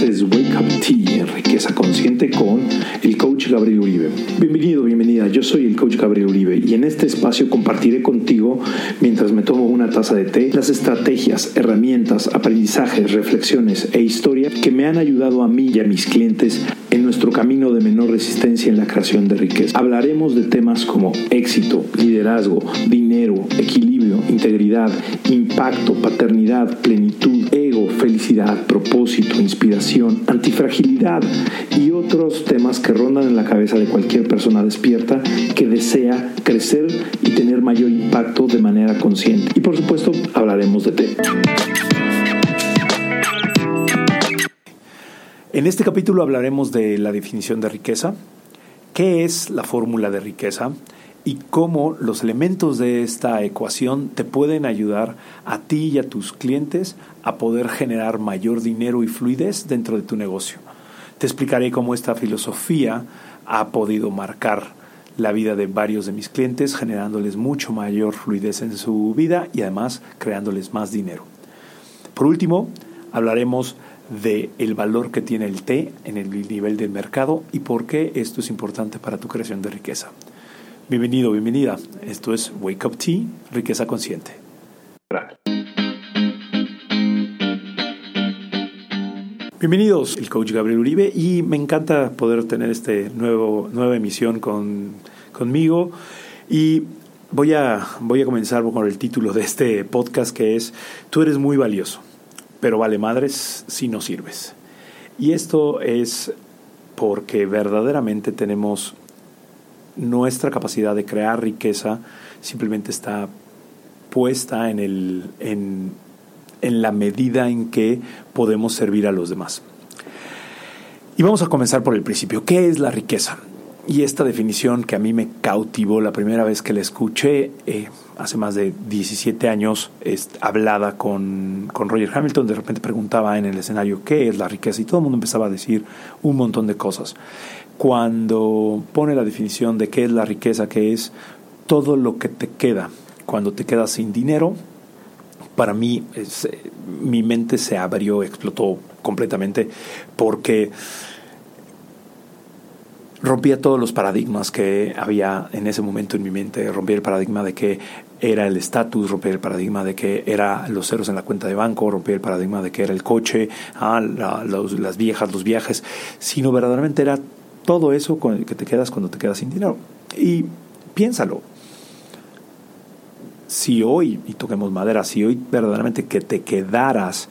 Este es Wake Up Tea, riqueza consciente con el coach Gabriel Uribe. Bienvenido, bienvenida. Yo soy el coach Gabriel Uribe y en este espacio compartiré contigo, mientras me tomo una taza de té, las estrategias, herramientas, aprendizajes, reflexiones e historia que me han ayudado a mí y a mis clientes en nuestro camino de menor resistencia en la creación de riqueza. Hablaremos de temas como éxito, liderazgo, dinero, equilibrio, integridad, impacto, paternidad, plenitud, ego, felicidad, propósito, inspiración, antifragilidad y otros temas que rondan en la cabeza de cualquier persona despierta que desea crecer y tener mayor impacto de manera consciente. Y por supuesto, hablaremos de té. En este capítulo hablaremos de la definición de riqueza, qué es la fórmula de riqueza y cómo los elementos de esta ecuación te pueden ayudar a ti y a tus clientes a poder generar mayor dinero y fluidez dentro de tu negocio. Te explicaré cómo esta filosofía ha podido marcar la vida de varios de mis clientes, generándoles mucho mayor fluidez en su vida y además creándoles más dinero. Por último, hablaremos de el valor que tiene el té en el nivel del mercado y por qué esto es importante para tu creación de riqueza. Bienvenido, bienvenida. Esto es Wake Up Tea, riqueza consciente. Bienvenidos, el coach Gabriel Uribe y me encanta poder tener nuevo nueva emisión con, conmigo y voy a voy a comenzar con el título de este podcast que es Tú eres muy valioso pero vale madres si no sirves. Y esto es porque verdaderamente tenemos nuestra capacidad de crear riqueza simplemente está puesta en, el, en, en la medida en que podemos servir a los demás. Y vamos a comenzar por el principio. ¿Qué es la riqueza? Y esta definición que a mí me cautivó la primera vez que la escuché, eh, hace más de 17 años, es, hablada con, con, Roger Hamilton, de repente preguntaba en el escenario qué es la riqueza y todo el mundo empezaba a decir un montón de cosas. Cuando pone la definición de qué es la riqueza, que es todo lo que te queda cuando te quedas sin dinero, para mí es, mi mente se abrió, explotó completamente, porque rompía todos los paradigmas que había en ese momento en mi mente, rompía el paradigma de que era el estatus, rompía el paradigma de que era los ceros en la cuenta de banco, rompía el paradigma de que era el coche, ah, las viejas, los viajes, sino verdaderamente era todo eso con que te quedas cuando te quedas sin dinero. Y piénsalo, si hoy, y toquemos madera, si hoy verdaderamente que te quedaras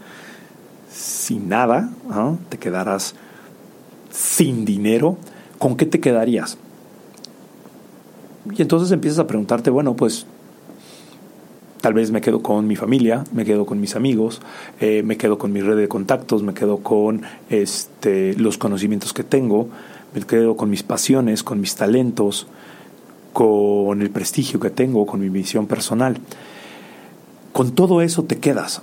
sin nada, ¿ah? te quedaras sin dinero, ¿con qué te quedarías? Y entonces empiezas a preguntarte, bueno, pues tal vez me quedo con mi familia, me quedo con mis amigos, eh, me quedo con mi red de contactos, me quedo con este, los conocimientos que tengo, me quedo con mis pasiones, con mis talentos, con el prestigio que tengo, con mi visión personal. Con todo eso te quedas.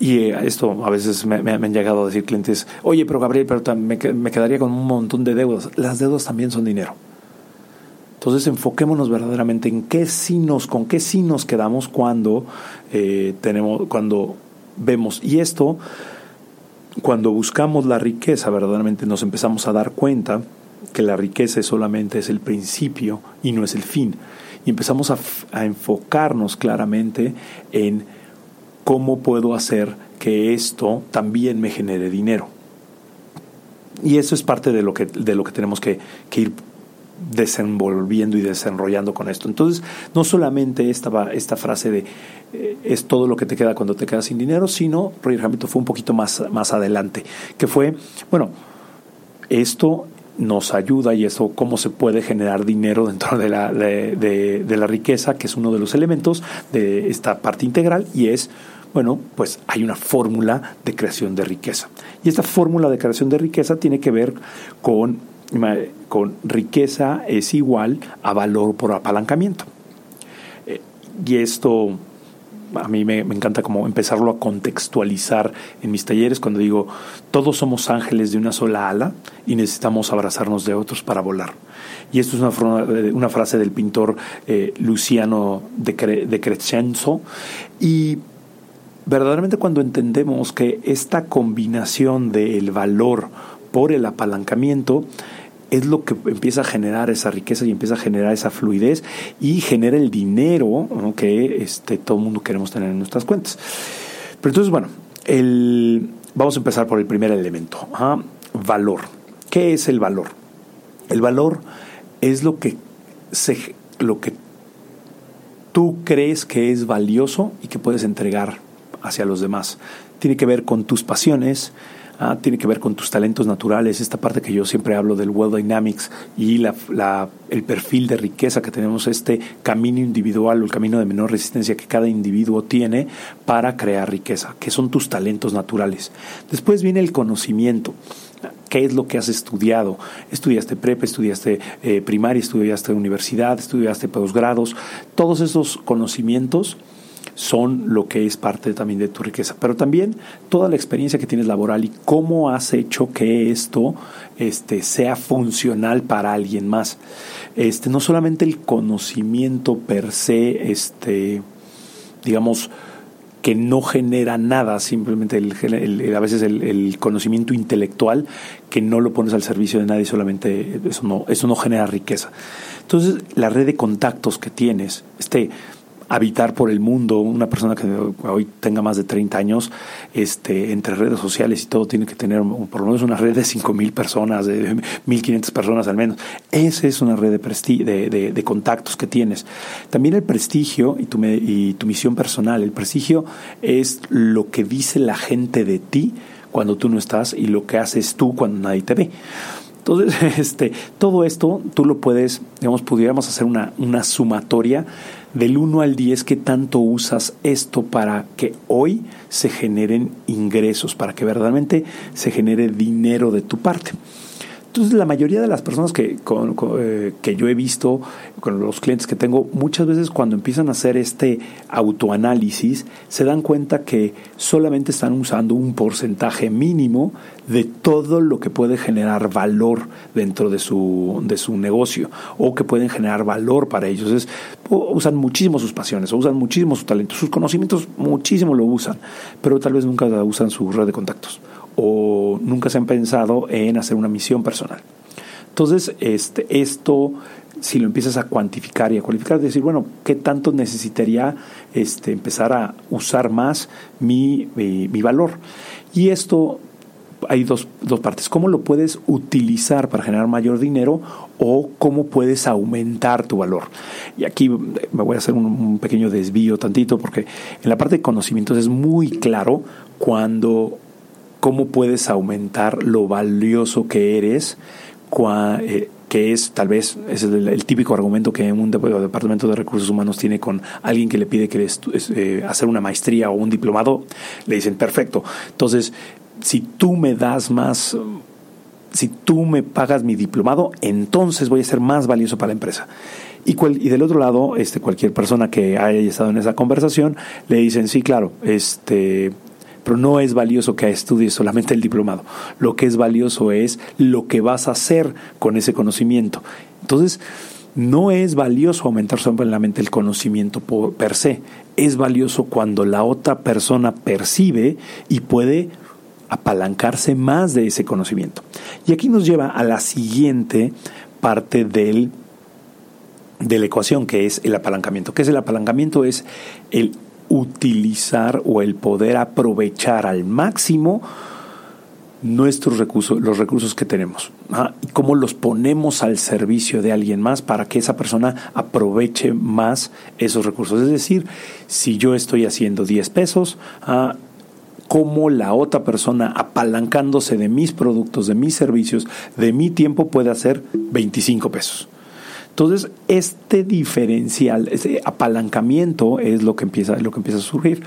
Y eh, esto a veces me, han llegado a decir clientes, oye, pero Gabriel, pero me, me quedaría con un montón de deudas. Las deudas también son dinero. Entonces enfoquémonos verdaderamente en qué sí nos, con qué sí nos quedamos cuando eh, tenemos, cuando vemos. Y esto, cuando buscamos la riqueza, verdaderamente nos empezamos a dar cuenta que la riqueza solamente es el principio y no es el fin. Y empezamos a, enfocarnos claramente en ¿cómo puedo hacer que esto también me genere dinero? Y eso es parte de lo que, de lo que tenemos que, ir desenvolviendo y desarrollando con esto. Entonces, no solamente esta, esta frase de eh, es todo lo que te queda cuando te quedas sin dinero, sino Roger Hamilton fue un poquito más, más adelante, que fue, bueno, esto nos ayuda y eso cómo se puede generar dinero dentro de la, de, de la riqueza, que es uno de los elementos de esta parte integral, y es bueno, pues hay una fórmula de creación de riqueza. Y esta fórmula de creación de riqueza tiene que ver con, con riqueza es igual a valor por apalancamiento. Eh, y esto a mí me, encanta como empezarlo a contextualizar en mis talleres cuando digo, todos somos ángeles de una sola ala y necesitamos abrazarnos de otros para volar. Y esto es una, frase del pintor eh, Luciano de, de Crescenzo. Y verdaderamente cuando entendemos que esta combinación del valor por el apalancamiento es lo que empieza a generar esa riqueza y empieza a generar esa fluidez y genera el dinero que este, todo el mundo queremos tener en nuestras cuentas. Pero entonces, bueno, el, vamos a empezar por el primer elemento, valor. ¿Qué es el valor? El valor es lo que, se, lo que tú crees que es valioso y que puedes entregar hacia los demás. Tiene que ver con tus pasiones, ah, tiene que ver con tus talentos naturales, esta parte que yo siempre hablo del World Dynamics y la, el perfil de riqueza que tenemos, este camino individual o el camino de menor resistencia que cada individuo tiene para crear riqueza, que son tus talentos naturales. Después viene el conocimiento qué es lo que has estudiado. Estudiaste prepa, estudiaste eh, primaria, estudiaste universidad, estudiaste posgrados. Todos esos conocimientos son lo que es parte también de tu riqueza, pero también toda la experiencia que tienes laboral y cómo has hecho que esto este, sea funcional para alguien más. Este, no solamente el conocimiento per se, este, digamos, que no genera nada, simplemente el, a veces el, conocimiento intelectual que no lo pones al servicio de nadie, solamente eso no, eso no genera riqueza. Entonces, la red de contactos que tienes, este, habitar por el mundo, una persona que hoy tenga más de 30 años, este, entre redes sociales y todo, tiene que tener por lo menos una red de 5.000 personas, de 1.500 personas al menos. Esa es una red de, de, de, contactos que tienes. También el prestigio y tu, y tu misión personal. El prestigio es lo que dice la gente de ti cuando tú no estás y lo que haces tú cuando nadie te ve. Entonces, este, todo esto tú lo puedes, digamos, pudiéramos hacer una, una sumatoria del 1 al 10, ¿qué tanto usas esto para que hoy se generen ingresos, para que verdaderamente se genere dinero de tu parte? Entonces, la mayoría de las personas que, eh, que yo he visto, con los clientes que tengo, muchas veces cuando empiezan a hacer este autoanálisis, se dan cuenta que solamente están usando un porcentaje mínimo de todo lo que puede generar valor dentro de su, de su negocio o que pueden generar valor para ellos. Es, usan muchísimo sus pasiones, o usan muchísimo sus talentos, sus conocimientos muchísimo lo usan, pero tal vez nunca usan su red de contactos o nunca se han pensado en hacer una misión personal. Entonces, este, esto, si lo empiezas a cuantificar y a cualificar, decir, bueno, ¿qué tanto necesitaría este, empezar a usar más mi, mi, valor? Y esto hay dos, dos, partes. ¿Cómo lo puedes utilizar para generar mayor dinero o cómo puedes aumentar tu valor? Y aquí me voy a hacer un, un, pequeño desvío tantito porque en la parte de conocimientos es muy claro cuando cómo puedes aumentar lo valioso que eres, eh, que es tal vez es el, típico argumento que un departamento de recursos humanos tiene con alguien que le pide que eh, hacer una maestría o un diplomado, le dicen perfecto. Entonces, si tú me das más, si tú me pagas mi diplomado, entonces voy a ser más valioso para la empresa. Y, y, del otro lado, este, cualquier persona que haya estado en esa conversación, le dicen, sí, claro, este, pero no es valioso que estudies solamente el diplomado. Lo que es valioso es lo que vas a hacer con ese conocimiento. Entonces, no es valioso aumentar solamente el conocimiento per se. Es valioso cuando la otra persona percibe y puede apalancarse más de ese conocimiento. Y aquí nos lleva a la siguiente parte del, de la ecuación, que es el apalancamiento. ¿Qué es el apalancamiento? Es el utilizar o el poder aprovechar al máximo nuestros recursos, los recursos que tenemos, y cómo los ponemos al servicio de alguien más para que esa persona aproveche más esos recursos. Es decir, si yo estoy haciendo 10 pesos, cómo la otra persona apalancándose de mis productos, de mis servicios, de mi tiempo puede hacer 25 pesos. Entonces, este diferencial, ese apalancamiento es lo que empieza, lo que empieza a surgir.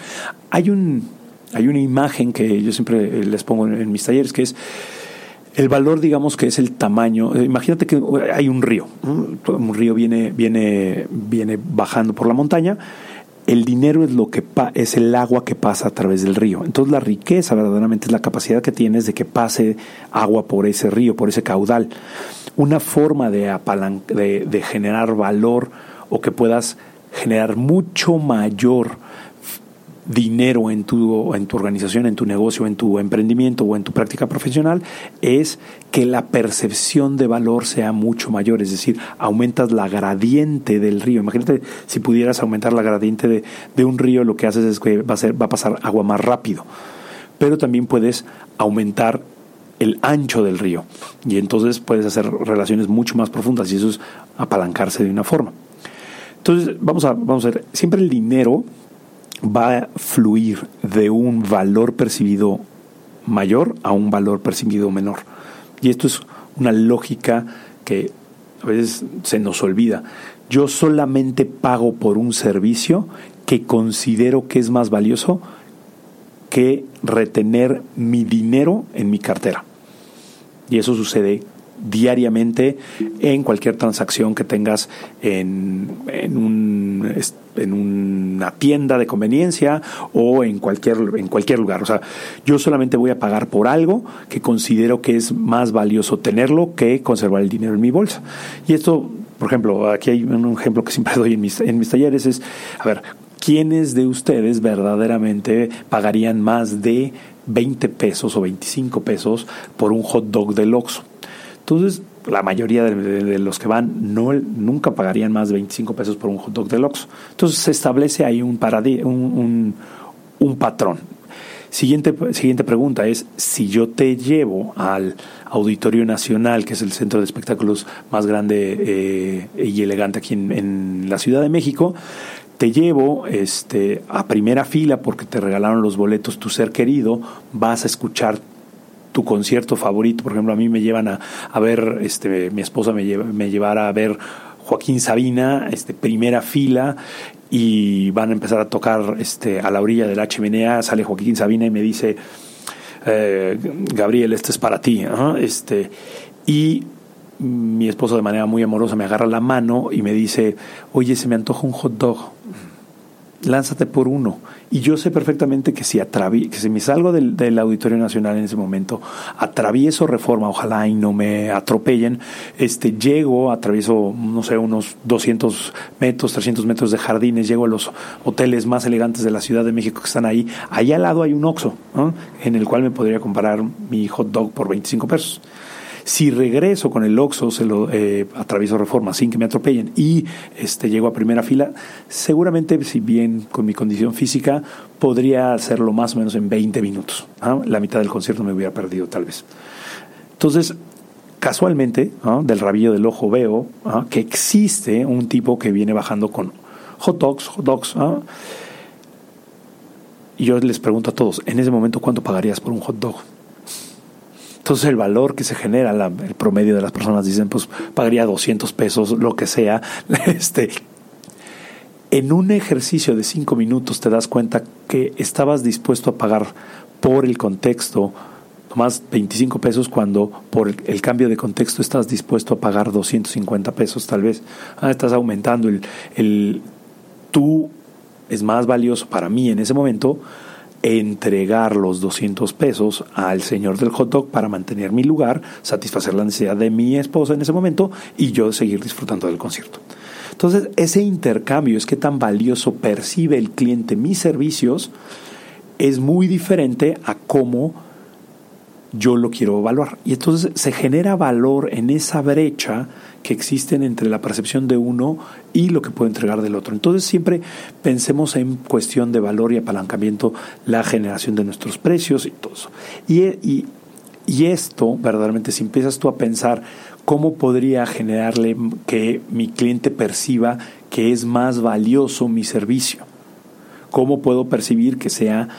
Hay un, hay una imagen que yo siempre les pongo en, mis talleres que es el valor, digamos que es el tamaño. Imagínate que hay un río, un río viene, viene, viene bajando por la montaña. El dinero es lo que es el agua que pasa a través del río. Entonces la riqueza verdaderamente es la capacidad que tienes de que pase agua por ese río, por ese caudal una forma de, de, generar valor o que puedas generar mucho mayor dinero en tu, en tu organización, en tu negocio, en tu emprendimiento o en tu práctica profesional es que la percepción de valor sea mucho mayor, es decir, aumentas la gradiente del río. Imagínate si pudieras aumentar la gradiente de, de un río, lo que haces es que va a, ser, va a pasar agua más rápido, pero también puedes aumentar el ancho del río y entonces puedes hacer relaciones mucho más profundas y eso es apalancarse de una forma. Entonces, vamos a, vamos a ver, siempre el dinero va a fluir de un valor percibido mayor a un valor percibido menor. Y esto es una lógica que a veces se nos olvida. Yo solamente pago por un servicio que considero que es más valioso que retener mi dinero en mi cartera. Y eso sucede diariamente en cualquier transacción que tengas en, en, un, en una tienda de conveniencia o en cualquier, en cualquier lugar. O sea, yo solamente voy a pagar por algo que considero que es más valioso tenerlo que conservar el dinero en mi bolsa. Y esto, por ejemplo, aquí hay un ejemplo que siempre doy en mis, en mis talleres, es, a ver, ¿quiénes de ustedes verdaderamente pagarían más de 20 pesos o 25 pesos por un hot dog del Oxxo? Entonces, la mayoría de, los que van no, nunca pagarían más de 25 pesos por un hot dog del Oxxo. Entonces se establece ahí un, un, un, patrón. Siguiente, siguiente pregunta es, si yo te llevo al Auditorio Nacional, que es el centro de espectáculos más grande eh, y elegante aquí en, en, la Ciudad de México, te llevo este, a primera fila porque te regalaron los boletos tu ser querido, vas a escuchar tu concierto favorito. Por ejemplo, a mí me llevan a, a ver, este, mi esposa me, lleva, me llevará a ver Joaquín Sabina, este, primera fila, y van a empezar a tocar este, a la orilla de la chimenea. Sale Joaquín Sabina y me dice, eh, Gabriel, este es para ti. Este, y mi esposo de manera muy amorosa me agarra la mano y me dice, oye, se me antoja un hot dog lánzate por uno. Y yo sé perfectamente que si, que si me salgo del, del, Auditorio Nacional en ese momento, atravieso reforma, ojalá y no me atropellen, este, llego, atravieso, no sé, unos 200 metros, 300 metros de jardines, llego a los hoteles más elegantes de la Ciudad de México que están ahí. Ahí al lado hay un Oxxo, en el cual me podría comprar mi hot dog por 25 pesos. Si regreso con el Oxxo, se lo eh, atravieso reforma sin que me atropellen y este, llego a primera fila, seguramente, si bien con mi condición física, podría hacerlo más o menos en 20 minutos. La mitad del concierto me hubiera perdido, tal vez. Entonces, casualmente, del rabillo del ojo veo que existe un tipo que viene bajando con hot dogs, hot dogs. Y yo les pregunto a todos, en ese momento, ¿cuánto pagarías por un hot dog? Entonces el valor que se genera, el promedio de las personas dicen, pues pagaría 200 pesos, lo que sea. Este, en un ejercicio de cinco minutos te das cuenta que estabas dispuesto a pagar por el contexto más 25 pesos cuando por el cambio de contexto estás dispuesto a pagar 250 pesos tal vez. Ah, estás aumentando el, el tú es más valioso para mí en ese momento entregar los 200 pesos al señor del hot dog para mantener mi lugar, satisfacer la necesidad de mi esposa en ese momento y yo seguir disfrutando del concierto. Entonces, ese intercambio es que tan valioso percibe el cliente mis servicios es muy diferente a cómo yo lo quiero evaluar. Y entonces se genera valor en esa brecha que existen entre la percepción de uno y lo que puede entregar del otro. Entonces siempre pensemos en cuestión de valor y apalancamiento, la generación de nuestros precios y todo eso. Y, y, esto, verdaderamente, si empiezas tú a pensar cómo podría generarle que mi cliente perciba que es más valioso mi servicio, cómo puedo percibir que sea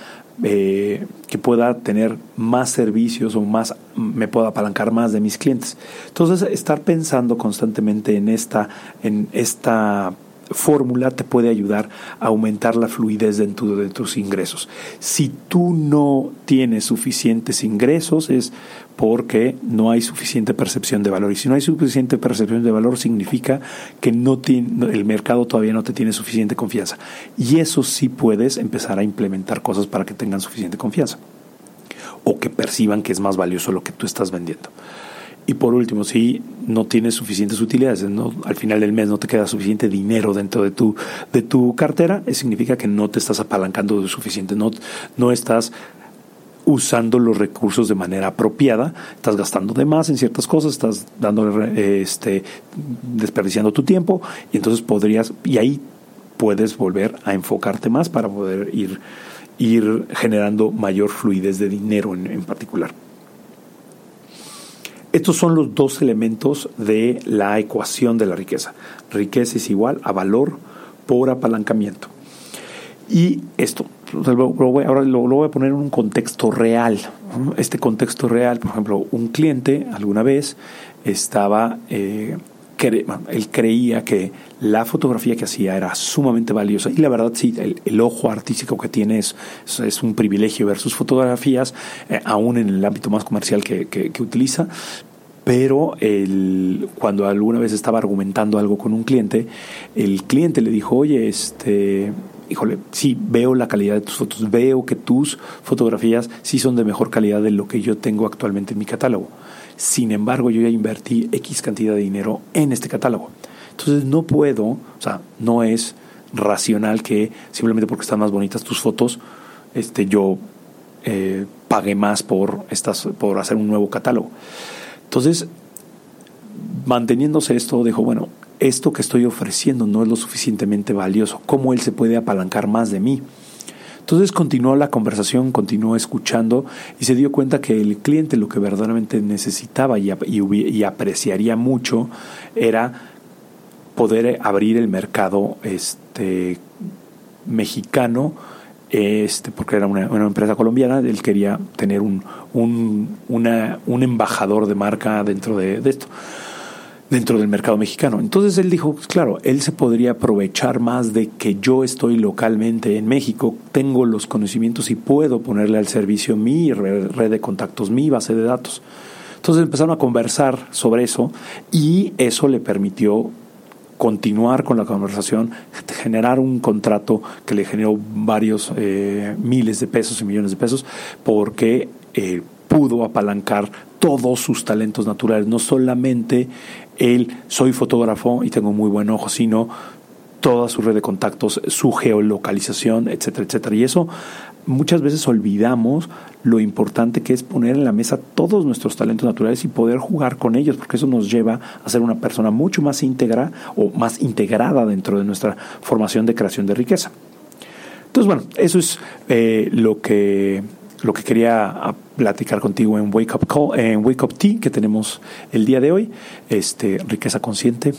eh, que pueda tener más servicios o más me pueda apalancar más de mis clientes. Entonces, estar pensando constantemente en esta, en esta fórmula te puede ayudar a aumentar la fluidez de, tus ingresos. Si tú no tienes suficientes ingresos es porque no hay suficiente percepción de valor. Y si no hay suficiente percepción de valor significa que no el mercado todavía no te tiene suficiente confianza. Y eso sí puedes empezar a implementar cosas para que tengan suficiente confianza o que perciban que es más valioso lo que tú estás vendiendo. Y por último, si no tienes suficientes utilidades, ¿no? al final del mes no te queda suficiente dinero dentro de tu, de tu cartera, significa que no te estás apalancando de suficiente, no, no estás usando los recursos de manera apropiada, estás gastando de más en ciertas cosas, estás dando este desperdiciando tu tiempo y entonces podrías y ahí puedes volver a enfocarte más para poder ir ir generando mayor fluidez de dinero en, particular. Estos son los dos elementos de la ecuación de la riqueza. Riqueza es igual a valor por apalancamiento. Y esto, ahora lo, voy a poner en un contexto real. Este contexto real, por ejemplo, un cliente alguna vez estaba eh, él creía que la fotografía que hacía era sumamente valiosa y la verdad sí, el, ojo artístico que tiene es, es, un privilegio ver sus fotografías, eh, aún en el ámbito más comercial que, que, utiliza, pero el, cuando alguna vez estaba argumentando algo con un cliente, el cliente le dijo, oye, este, híjole, sí, veo la calidad de tus fotos, veo que tus fotografías sí son de mejor calidad de lo que yo tengo actualmente en mi catálogo. Sin embargo, yo ya invertí X cantidad de dinero en este catálogo. Entonces no puedo, o sea, no es racional que simplemente porque están más bonitas tus fotos, este, yo eh, pague más por, estas, por hacer un nuevo catálogo. Entonces, manteniéndose esto, dijo, bueno, esto que estoy ofreciendo no es lo suficientemente valioso. ¿Cómo él se puede apalancar más de mí? Entonces continuó la conversación, continuó escuchando y se dio cuenta que el cliente lo que verdaderamente necesitaba y, y, apreciaría mucho era poder abrir el mercado este, mexicano este, porque era una, empresa colombiana, él quería tener un, un, un embajador de marca dentro de esto dentro del mercado mexicano. Entonces él dijo, pues claro, él se podría aprovechar más de que yo estoy localmente en México, tengo los conocimientos y puedo ponerle al servicio mi red de contactos, mi base de datos. Entonces empezaron a conversar sobre eso y eso le permitió continuar con la conversación, generar un contrato que le generó varios eh, miles de pesos y millones de pesos, porque eh, pudo apalancar todos sus talentos naturales, no solamente él, soy fotógrafo y tengo muy buen ojo, sino toda su red de contactos, su geolocalización, etcétera, etcétera. Y eso muchas veces olvidamos lo importante que es poner en la mesa todos nuestros talentos naturales y poder jugar con ellos, porque eso nos lleva a ser una persona mucho más íntegra o más integrada dentro de nuestra formación de creación de riqueza. Entonces, bueno, eso es eh, lo que lo que quería ah, platicar contigo en Wake Up Call, en Wake Up Tea que tenemos el día de hoy, este riqueza consciente.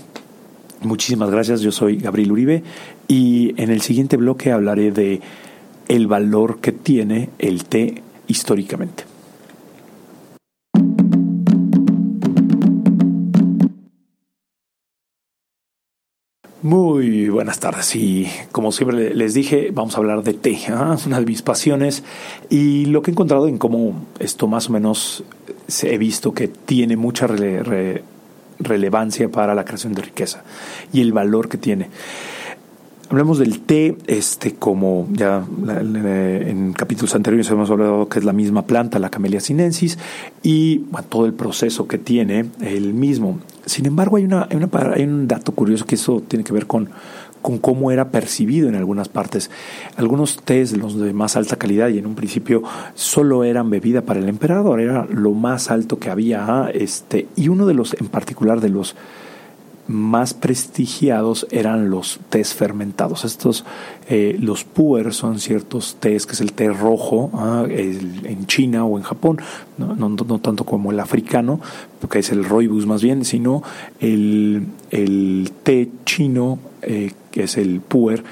Muchísimas gracias, yo soy Gabriel Uribe y en el siguiente bloque hablaré de el valor que tiene el té históricamente. Muy buenas tardes y como siempre les dije, vamos a hablar de té, ¿ah? una de mis pasiones y lo que he encontrado en cómo esto más o menos he visto que tiene mucha relevancia para la creación de riqueza y el valor que tiene. Hablamos del té, este, como ya en capítulos anteriores hemos hablado que es la misma planta, la Camellia sinensis, y todo el proceso que tiene el mismo. Sin embargo, hay, una, hay, una, hay un dato curioso que eso tiene que ver con, con cómo era percibido en algunas partes. Algunos tés, los de más alta calidad, y en un principio solo eran bebida para el emperador, era lo más alto que había. Este, y uno de los, en particular, de los más prestigiados eran los tés fermentados. Estos, eh, los puer son ciertos tés, que es el té rojo ah, en China o en Japón, ¿no? No, tanto como el africano, que es el roibus más bien, sino el, el té chino, eh, que es el puer.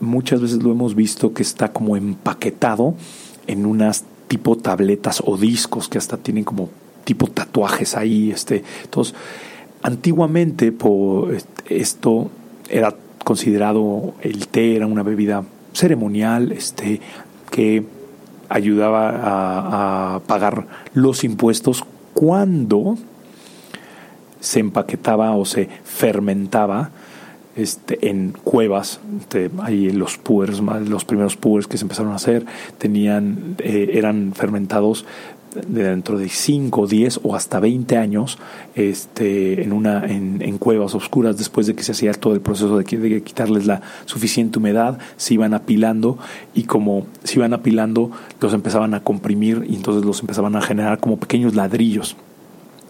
Muchas veces lo hemos visto que está como empaquetado en unas tipo tabletas o discos que hasta tienen como tipo tatuajes ahí. Este, entonces, Antiguamente por esto era considerado el té era una bebida ceremonial, este que ayudaba a, pagar los impuestos cuando se empaquetaba o se fermentaba este, en cuevas, este, ahí los puers, los primeros puers que se empezaron a hacer, tenían, eh, eran fermentados dentro de 5, 10 o hasta 20 años este, en, una, en, cuevas oscuras después de que se hacía todo el proceso de, de, quitarles la suficiente humedad, se iban apilando y como se iban apilando los empezaban a comprimir y entonces los empezaban a generar como pequeños ladrillos.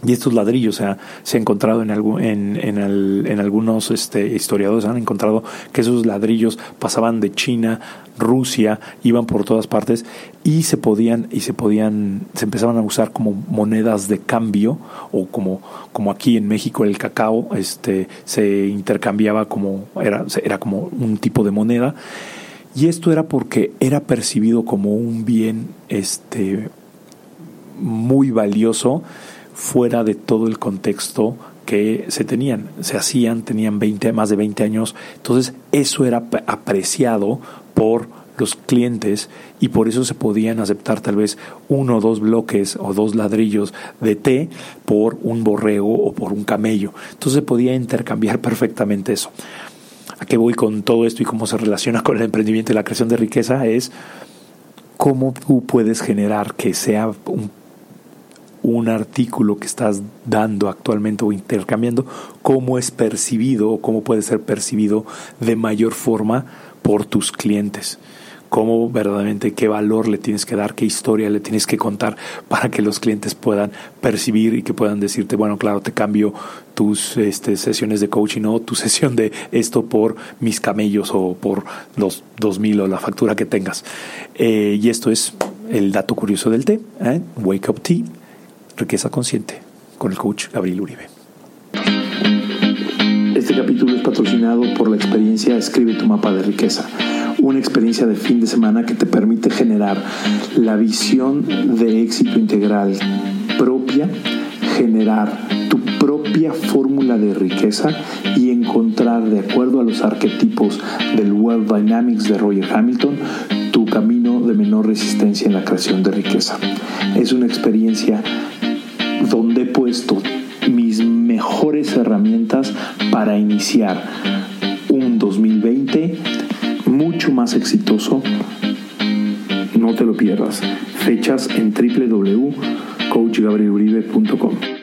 Y estos ladrillos o sea, se ha encontrado en, en, en, en algunos este, historiadores, han encontrado que esos ladrillos pasaban de China, Rusia, iban por todas partes y se podían, y se podían, se empezaban a usar como monedas de cambio, o como, como aquí en México el cacao, este, se intercambiaba como, era, era como un tipo de moneda. Y esto era porque era percibido como un bien este, muy valioso fuera de todo el contexto que se tenían, se hacían, tenían 20, más de 20 años, entonces eso era apreciado por los clientes y por eso se podían aceptar tal vez uno o dos bloques o dos ladrillos de té por un borrego o por un camello. Entonces se podía intercambiar perfectamente eso. ¿A qué voy con todo esto y cómo se relaciona con el emprendimiento y la creación de riqueza? Es cómo tú puedes generar que sea un un artículo que estás dando actualmente o intercambiando, cómo es percibido o cómo puede ser percibido de mayor forma por tus clientes. Cómo verdaderamente qué valor le tienes que dar, qué historia le tienes que contar para que los clientes puedan percibir y que puedan decirte, bueno, claro, te cambio tus este, sesiones de coaching o tu sesión de esto por mis camellos o por los dos mil o la factura que tengas. Eh, y esto es el dato curioso del té, ¿eh? Wake Up Tea Riqueza Consciente con el coach Gabriel Uribe. Este capítulo es patrocinado por la experiencia Escribe tu mapa de riqueza, una experiencia de fin de semana que te permite generar la visión de éxito integral propia, generar tu propia fórmula de riqueza y encontrar, de acuerdo a los arquetipos del Wealth Dynamics de Roger Hamilton, tu camino de menor resistencia en la creación de riqueza. Es una experiencia donde he puesto mis mejores herramientas para iniciar un 2020 mucho más exitoso. No te lo pierdas. Fechas en www.coachgabrieluribe.com.